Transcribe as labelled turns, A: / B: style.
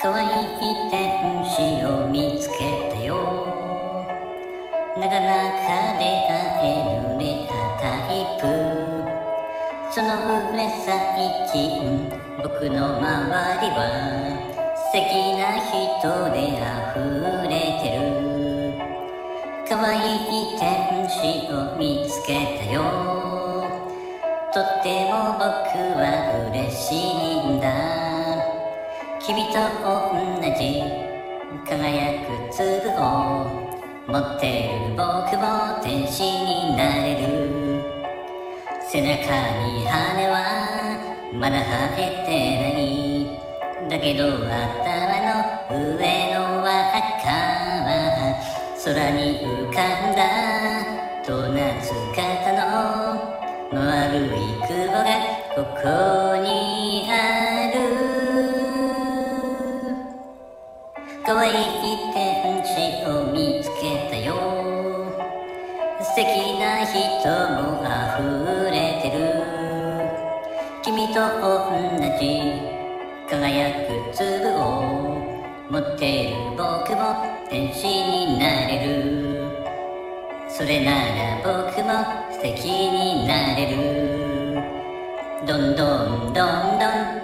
A: 可愛い天使を見つけたよ。なかなか出会えるレアタイプ。その上最近僕の周りは素敵な人で溢れてる。可愛い天使を見つけたよ。とっても僕は嬉しいんだ。君と同じ輝く粒を持ってる僕も天使になれる。背中に羽はまだ生えてない。だけど頭の上の輪っかは空に浮かんだ。ドーナツ型の丸い雲がここに。可愛い天使を見つけたよ。素敵な人も溢れてる。君と同じ輝く粒を持っている僕も天使になれる。それなら僕も素敵になれる。どんどんどん